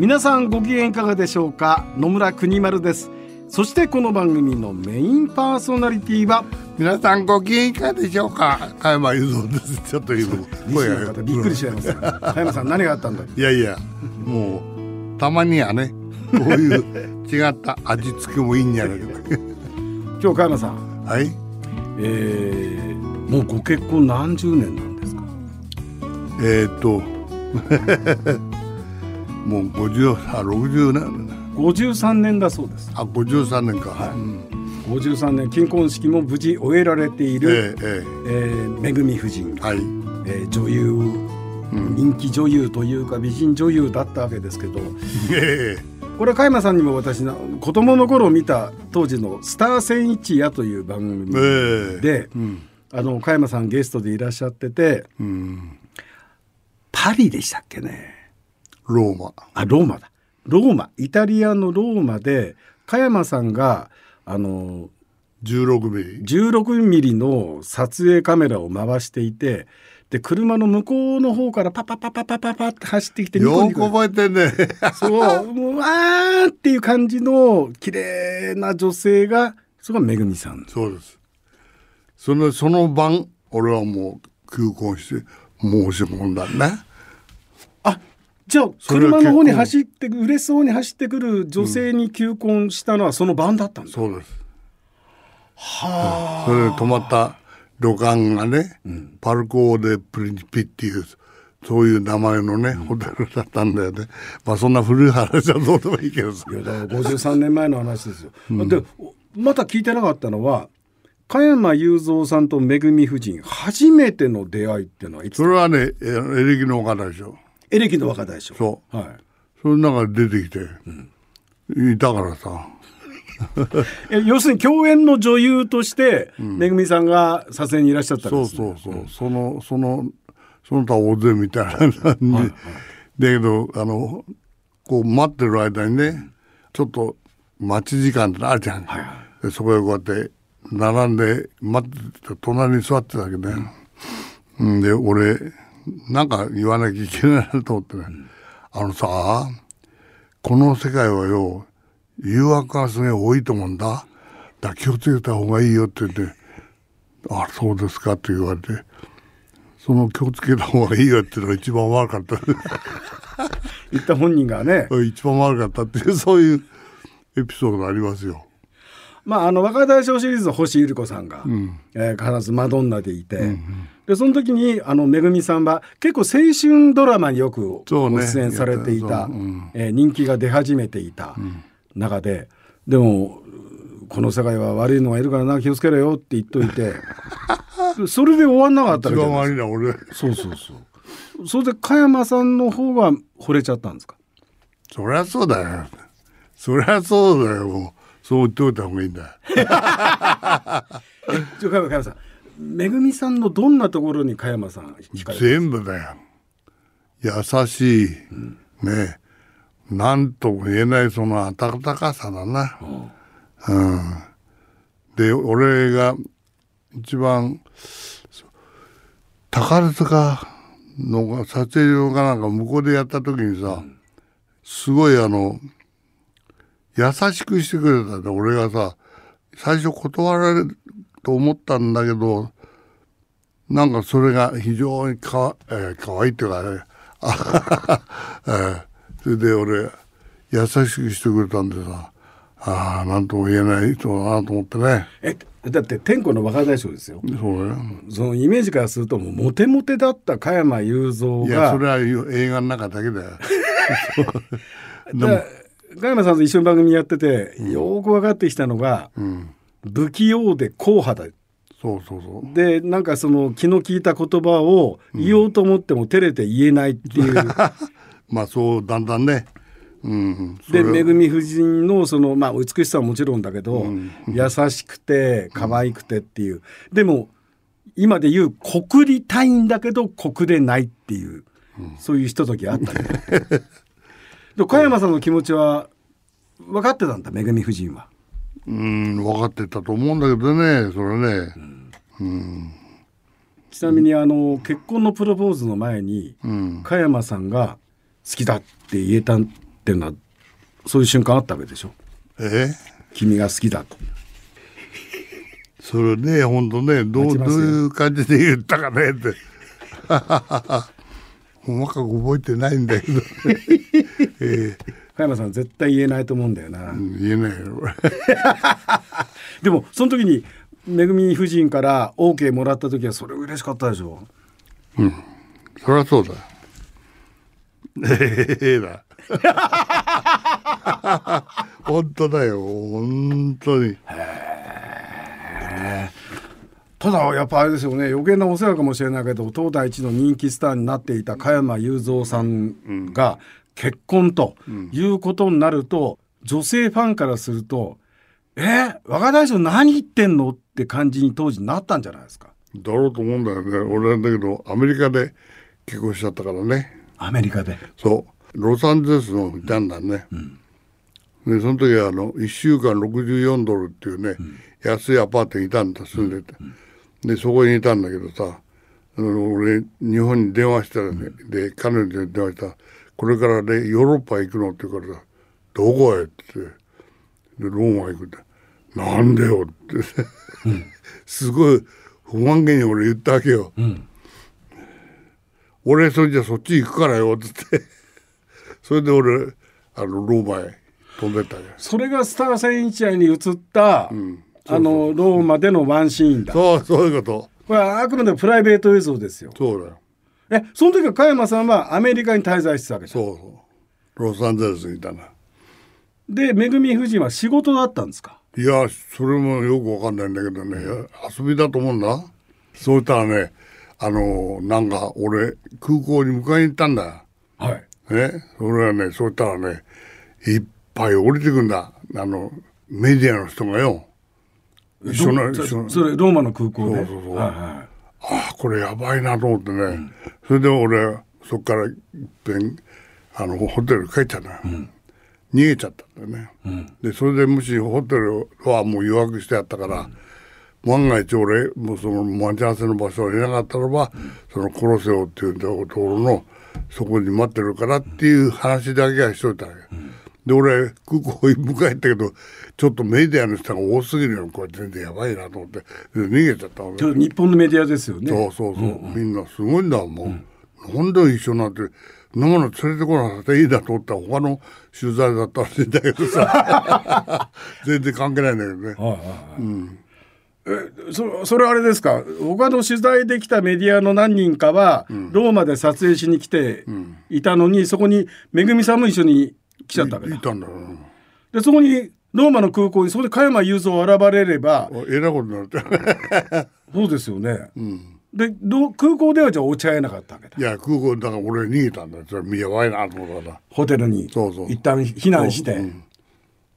皆さんご機嫌いかがでしょうか？野村国丸です。そしてこの番組のメインパーソナリティは皆さんご機嫌いかがでしょうか？加山雄三です。ちょっと今声が。びっくりしちゃいます。加山さん何があったんだいやいやもうたまにはねこういう違った味付けもいいんじゃないか。今日加山さん。はい。えー、もうご結婚何十年なんですか？えー、っともう50あ60年53年だそうです。あ53年か、はい。うん、53年金婚式も無事終えられている、えー、えー、めぐみ夫人、はい。えー、女優、うん、人気女優というか美人女優だったわけですけど、えー、これ加山さんにも私の子供の頃見た当時の「スター千一夜」という番組で、え。ーうん、あの加山さんゲストでいらっしゃってて、うん、パリでしたっけねローマ。あローマだ。ローマ。イタリアのローマで加山さんがあの16ミリ。16ミリの撮影カメラを回していてで車の向こうの方からパパパパパパパって走ってきてよく覚えてんね。そうもうわーっていう感じの綺麗な女性がそれがめぐみさん。そうです。そのその晩俺はもう空港して申し込んだねじゃあ車の方に走って嬉しそうに走ってくる女性に求婚したのはその晩だったんです、そうですはあ、それで泊まった旅館がね、うん、パルコーデプリンピっていうそういう名前のね、ホテルだったんだよね。まあそんな古い話はどうでもいいけどさ。いやだから53年前の話ですよ。うん、でまた聞いてなかったのは加山雄三さんとめぐみ夫人初めての出会いっていうのはいつそれはねエレキの岡でしょ。エレキの若大将。そう、はい、その中で出てきて、うん、いたからさ。要するに共演の女優として、うん、めぐみさんが撮影にいらっしゃったんです、ね、そうそうそう、うん、そのそのその他大勢みたいな感じ、はいはい、だけどあのこう待ってる間にねちょっと待ち時間ってあるじゃん、はいはい、でそこへこうやって並んで待ってて隣に座ってたわけね、うん、で俺なんか言わなきゃいけないなと思って。ね、うん、あのさこの世界はよ誘惑がすげえ多いと思うんだ。だ気をつけた方がいいよって言って「あそうですか」って言われて。その気をつけた方がいいよっていうのが一番悪かった。言った本人がね。一番悪かったっていうそういうエピソードがありますよ。まあ、あの若大将シリーズの星ゆり子さんが、うん、えー、必ずマドンナでいて、うんうん、でその時にあのめぐみさんは結構青春ドラマによくご出演されていた、ねうん、えー、人気が出始めていた中で、でもこの世界は悪いのがいるからな気をつけろよって言っといて それで終わんなかった一番悪いな俺。そうそうそう。それで加山さんの方が惚れちゃったんですか？そりゃそうだよ。そりゃそうだよそう言っておいた方がいいんだ。えちょ加山さん。めぐみさんのどんなところに加山さん全部だよ。優しい、うん、ね。なんとも言えないその温かさだな、うん、うん、で俺が一番宝塚の撮影所かなんか向こうでやった時にさ、うん、すごいあの優しくしてくれたんだ。俺がさ最初断られと思ったんだけどなんかそれが非常にかわ,、えー、かわいいっていうかね。えー、それで俺優しくしてくれたんでさああ何とも言えない人だなと思ってね。えだって天子の若大将ですよ。そうよそのイメージからするともうモテモテだった加山雄三がいやそれは映画の中だけだよ。でも加山さんと一緒に番組やってて、よく分かってきたのが、うん、不器用で硬派だ。そうそうそう。でなんかその気の利いた言葉を言おうと思っても照れて言えないっていう、うん、まあそうだんだんね。うん、そでれめぐみ夫人のその、まあ、美しさはもちろんだけど、優しくて可愛くてっていう、でも今で言う告りたいんだけど告れないっていう、そういうひとときあったね で加山さんの気持ちは分かってたんだめぐみ夫人は。うん分かってたと思うんだけどねそれね、ちなみにあの結婚のプロポーズの前に、うん、加山さんが好きだって言えたっていうのはそういう瞬間あったわけでしょ？え？君が好きだと。それね本当ねどうどういう感じで言ったかねって細かく覚えてないんだけど、え加山さん絶対言えないと思うんだよな。ー言えないよ。でもその時にめぐみ夫人から OK もらった時はそれ嬉しかったでしょ？そりゃそうだ。ええだ 本当だよ。本当にただやっぱあれですよね余計なお世話かもしれないけど東大一の人気スターになっていた加山雄三さんが結婚ということになると、女性ファンからすると「え若大将何言ってんの?」って感じに当時なったんじゃないですか。だろうと思うんだよね。俺なんだけどアメリカで結婚しちゃったからね。アメリカで。そう。ロサンゼルスのいたんだね、でその時はあの1週間64ドルっていうね、安いアパートにいたんだ住んでて、でそこにいたんだけどさあの俺日本に電話したらね、で彼女に電話したら「これからねヨーロッパ行くの?」って言うからさ「どこへ?」って言ってでローマ行くって「なんでよ」って、すごい不満げに俺言ったわけよ。俺それじゃそっち行くからよっつって それで俺あのローマへ飛んでったよそれがスター千一夜に映った、あのローマでのワンシーンだ。そうそういうこと。これはあくまでもプライベート映像ですよ。そうだよ。えその時は加山さんはアメリカに滞在してたわけだそうそう。ロサンゼルスにいたな。でめぐみ夫人は仕事だったんですか？いやそれもよくわかんないんだけどね、遊びだと思うんだ。そうしたらねあのなんか俺空港に迎えに行ったんだ。はい。ね。それはねそうしたらねいっぱい降りてくんだ。あのメディアの人がよそ一緒なそれローマの空港で？ああこれやばいなと思ってね、それで俺そっからいっぺんあのホテル帰っちゃった、逃げちゃったんだよね、でそれでもしホテルはもう予約してあったから、万が一俺もうその待ち合わせの場所がいなかったらば、その殺せよっていうところのそこに待ってるからっていう話だけはしといたわけ、で俺空港に迎えたけどちょっとメディアの人が多すぎるよ。これ全然やばいなと思って。で逃げちゃった日本のメディアですよね。そうそうそう、みんなすごいんだもん、なんで一緒になってそんなもの連れてこなくていいだと思った。ら他の取材だったらしいんだけどさ。全然関係ないんだけどね。はいはいはい。えそそれあれですか？他の取材できたメディアの何人かは、ローマで撮影しに来ていたのに、そこにめぐみさんも一緒に来ちゃったわけだいたんだ。よでそこにローマの空港にそこで加山雄三現れればえらいことになって そうですよね、でど空港ではじゃあ落ち合えなかったわけだ。いや空港だから俺逃げたんだよ。それやばいなと思ったから。ホテルに。そうそう。一旦避難して、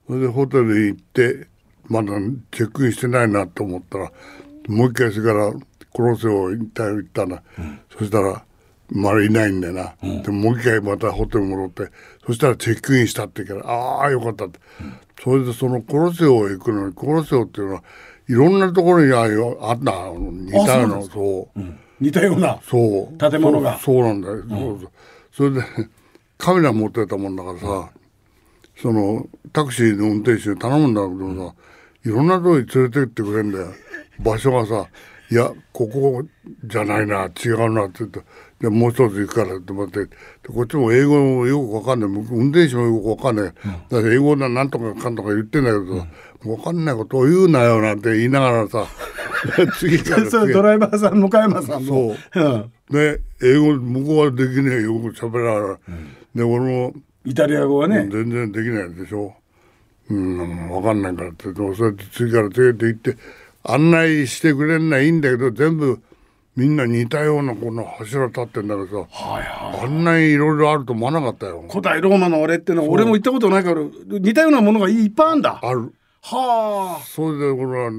それでホテル行ってまだチェックインしてないなと思ったらもう一回それから殺せを行った行ったな、そしたらまだいないんだよな、でもう一回またホテル戻ってそしたらチェックインしたって言うからああよかったって、それでその殺せを行くのに殺せをっていうのはいろんなところにああいうあった似たようなそう似たようなそう。建物が。そうそうなんだよ、そうそう。それでカメラ持ってたもんだからさ、そのタクシーの運転手に頼むんだけどさ、いろんなとこに連れてってくれんだよ。場所がさ「いやここじゃないな違うな」って言って「でもう一つ行くから」って思ってでこっちも英語もよくわかんない。運転手もよくわかんない、だから英語ななんとかかんとか言ってんだけどさ、わかんないことを言うなよなんて言いながらさ 次から次ドライバーさん向山さんも。そう。うん。ね、英語向こうはできねえよく喋らない、で俺もイタリア語はね、全然できないでしょ。うん分かんないからってそうやって次から次へと行って案内してくれんないいんだけど全部みんな似たようなこの柱立ってんだけどさ、はいはい、あんなにいろいろあると思わなかったよ。古代ローマの俺ってのは俺も行ったことないから似たようなものがいっぱいあるんだ。ある。はあ。それでこれは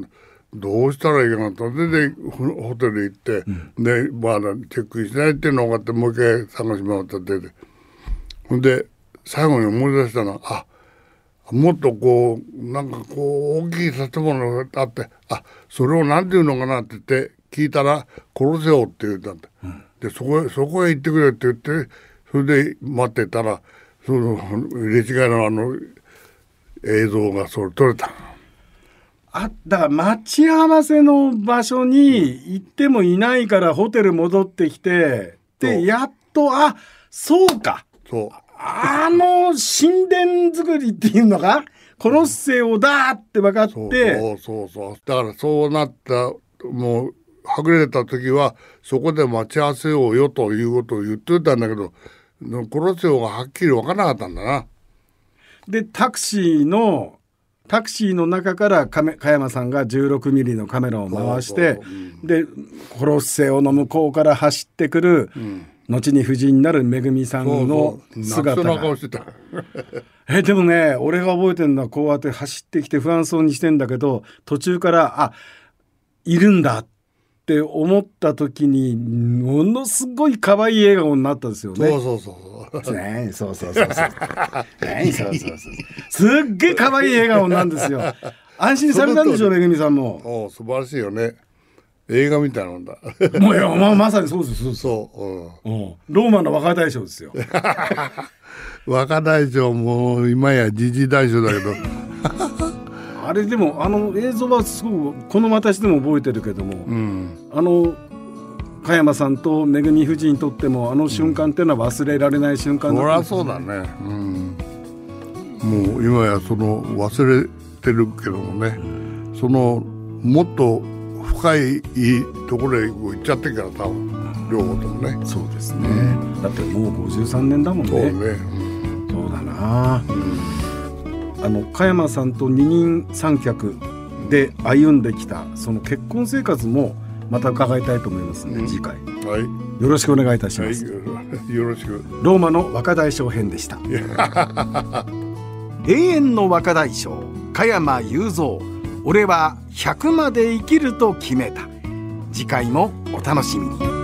どうしたらいいかなとででホテル行って、うん、でまだチェックインしないっていうのがあってもう一回探し回ったってでほんで最後に思い出したのはあもっとこうなんかこう大きい建物があってあそれを何て言うのかなって言って聞いたら「殺せよ」って言ったんだ、うん、でそこへそこへ行ってくれって言ってそれで待ってたらその入れ違いのあの映像がそれ撮れた。あだから待ち合わせの場所に行ってもいないからホテル戻ってきてでやっとあそうか。そうあの神殿作りっていうのがコロッセオだって分かってそうそうそう。だからそうなったもうはぐれた時はそこで待ち合わせようよということを言ってたんだけどコロッセオがはっきり分からなかったんだな。でタクシーのタクシーの中から加山さんが16ミリのカメラを回して、うん、でコロッセオの向こうから走ってくる、うん、後に夫人になるめぐみさんの姿が。えでもね俺が覚えてるのはこうやって走ってきて不安そうにしてんだけど途中からあいるんだっって思った時にものすごい可愛い笑顔になったんですよね。そうそうそうそう。ねそうそうそうそう。ねそうそうそう。すっげえ可愛い笑顔なんですよ。安心されたんでしょうめぐみさんも。お素晴らしいよね。映画みたいなんだ。もういやまあまさにそうです。そう。うん。ローマの若大将ですよ。若大将も今や時事大将だけど。あれでもあの映像はすごくこの私でも覚えてるけども、うん、あの加山さんとめぐみ夫人にとってもあの瞬間っていうのは忘れられない瞬間だった、ね、そりゃそうだね、うん、もう今やその忘れてるけどもね、そのもっと深いところへ行っちゃってから多分両方ともね。そうですね、だってもう53年だもんね。そうね、そうだな、うん。あの加山さんと二人三脚で歩んできたその結婚生活もまた伺いたいと思いますので、うん、次回、はい、よろしくお願いいたします、はい、よろしく。ローマの若大将編でした。永遠の若大将加山雄三俺は100まで生きると決めた。次回もお楽しみに。